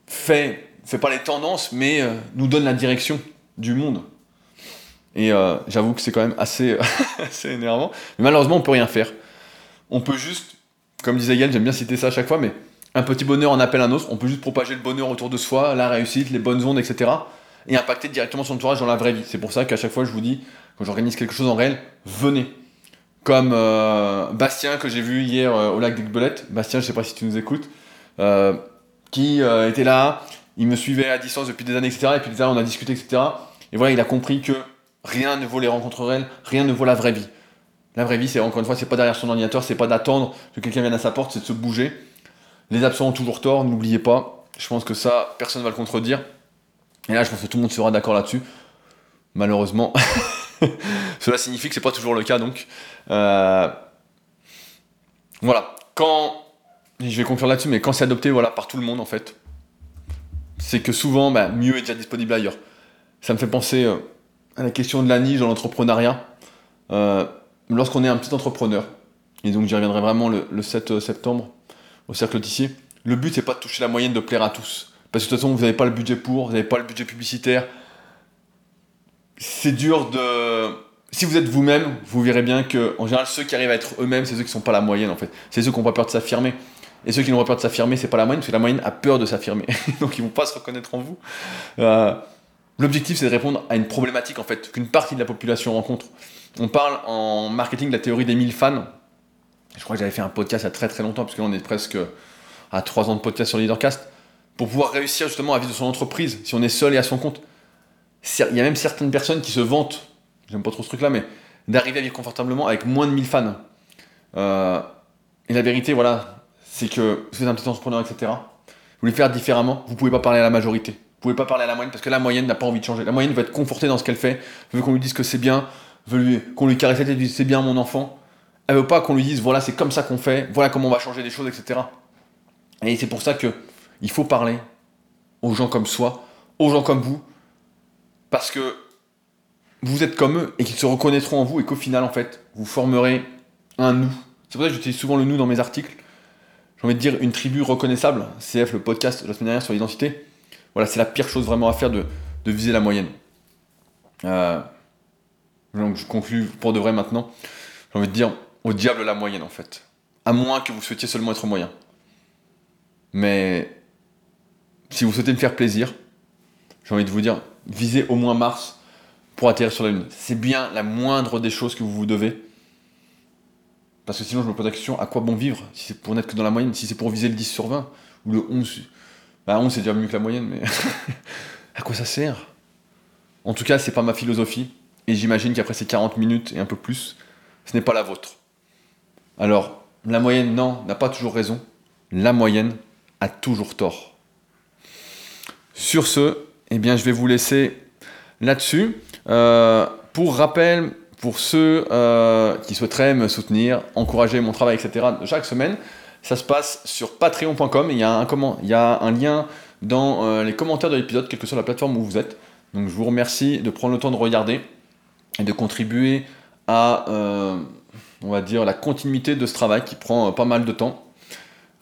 fait, fait pas les tendances, mais euh, nous donne la direction du monde. Et euh, j'avoue que c'est quand même assez, énervant. Mais malheureusement, on peut rien faire. On peut juste, comme disait Gaël, j'aime bien citer ça à chaque fois, mais un petit bonheur en appelle un autre. On peut juste propager le bonheur autour de soi, la réussite, les bonnes ondes, etc. Et impacter directement son entourage dans la vraie vie. C'est pour ça qu'à chaque fois, je vous dis, quand j'organise quelque chose en réel, venez comme euh, Bastien que j'ai vu hier euh, au lac d'Aiguebelette. Bastien, je sais pas si tu nous écoutes, euh, qui était là, il me suivait à distance depuis des années, etc. Et puis là, on a discuté, etc. Et voilà, il a compris que rien ne vaut les rencontres réelles, rien ne vaut la vraie vie. La vraie vie, c'est encore une fois, c'est pas derrière son ordinateur, c'est pas d'attendre que quelqu'un vienne à sa porte, c'est de se bouger. Les absents ont toujours tort, n'oubliez pas. Je pense que ça, personne ne va le contredire. Et là, je pense que tout le monde sera d'accord là-dessus. Malheureusement. Cela signifie que c'est pas toujours le cas donc. Euh, voilà. Quand. Je vais conclure là-dessus, mais quand c'est adopté voilà, par tout le monde en fait, c'est que souvent, bah, mieux est déjà disponible ailleurs. Ça me fait penser euh, à la question de la niche dans l'entrepreneuriat. Euh, lorsqu'on est un petit entrepreneur, et donc j'y reviendrai vraiment le, le 7 septembre au Cercle Tissier, le but c'est pas de toucher la moyenne, de plaire à tous. Parce que de toute façon, vous n'avez pas le budget pour, vous n'avez pas le budget publicitaire, c'est dur de. Si vous êtes vous-même, vous verrez bien que, en général, ceux qui arrivent à être eux-mêmes, c'est ceux qui sont pas la moyenne en fait. C'est ceux qui n'ont pas peur de s'affirmer. Et ceux qui n'ont pas peur de s'affirmer, c'est pas la moyenne, parce que la moyenne a peur de s'affirmer. Donc ils vont pas se reconnaître en vous. Euh, l'objectif, c'est de répondre à une problématique en fait qu'une partie de la population rencontre. On parle en marketing de la théorie des 1000 fans. Je crois que j'avais fait un podcast il y a très très longtemps, parce que là on est presque à 3 ans de podcast sur Leadercast, pour pouvoir réussir justement à vivre de son entreprise, si on est seul et à son compte il y a même certaines personnes qui se vantent, j'aime pas trop ce truc-là, mais d'arriver à vivre confortablement avec moins de 1000 fans. Euh, et la vérité, voilà, c'est que vous êtes un petit entrepreneur, etc. Vous voulez faire différemment, vous pouvez pas parler à la majorité. Vous pouvez pas parler à la moyenne parce que la moyenne n'a pas envie de changer. La moyenne veut être confortée dans ce qu'elle fait, veut qu'on lui dise que c'est bien, veut lui, qu'on lui caresse la tête et dise c'est bien mon enfant. Elle veut pas qu'on lui dise voilà c'est comme ça qu'on fait, voilà comment on va changer des choses, etc. Et c'est pour ça que il faut parler aux gens comme soi, aux gens comme vous, parce que vous êtes comme eux et qu'ils se reconnaîtront en vous et qu'au final en fait vous formerez un nous. C'est pour ça que j'utilise souvent le nous dans mes articles. J'ai envie de dire une tribu reconnaissable, CF le podcast de la semaine dernière sur l'identité. Voilà, c'est la pire chose vraiment à faire de, viser la moyenne. Euh, donc je conclue pour de vrai maintenant. J'ai envie de dire au diable la moyenne en fait. À moins que vous souhaitiez seulement être moyen. Mais si vous souhaitez me faire plaisir, j'ai envie de vous dire, visez au moins Mars pour atterrir sur la Lune. C'est bien la moindre des choses que vous vous devez. Parce que sinon, je me pose la question, à quoi bon vivre Si c'est pour n'être que dans la moyenne, si c'est pour viser le 10 sur 20, ou le 11, bah 11 c'est déjà mieux que la moyenne, mais à quoi ça sert? En tout cas, c'est pas ma philosophie, et j'imagine qu'après ces 40 minutes et un peu plus, ce n'est pas la vôtre. Alors, la moyenne, non, n'a pas toujours raison. La moyenne a toujours tort. Sur ce, eh bien, je vais vous laisser là-dessus. Euh, pour rappel, pour ceux euh, qui souhaiteraient me soutenir, encourager mon travail, etc., chaque semaine, ça se passe sur patreon.com. Il, y a un il y a un lien dans euh, les commentaires de l'épisode, quelle que soit la plateforme où vous êtes. Donc je vous remercie de prendre le temps de regarder et de contribuer à, on va dire, la continuité de ce travail qui prend pas mal de temps.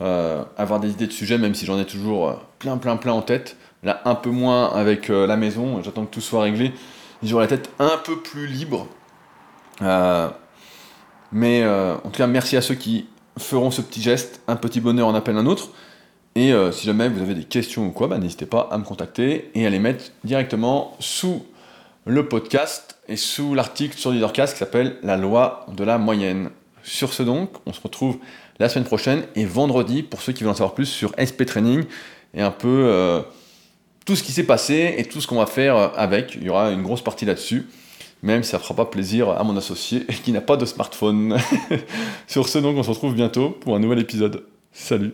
avoir des idées de sujets, même si j'en ai toujours plein, plein, plein en tête. Là, un peu moins avec la maison, j'attends que tout soit réglé j'aurai la tête un peu plus libre. Euh, mais euh, en tout cas, merci à ceux qui feront ce petit geste, un petit bonheur en appelle un autre. Et euh, si jamais vous avez des questions ou quoi, bah, n'hésitez pas à me contacter et à les mettre directement sous le podcast et sous l'article sur Leadercast qui s'appelle La loi de la moyenne. Sur ce donc, on se retrouve la semaine prochaine et vendredi pour ceux qui veulent en savoir plus sur SP Training et un peu tout ce qui s'est passé et tout ce qu'on va faire euh, avec. Il y aura une grosse partie là-dessus, même si ça ne fera pas plaisir à mon associé qui n'a pas de smartphone. Sur ce, donc, on se retrouve bientôt pour un nouvel épisode. Salut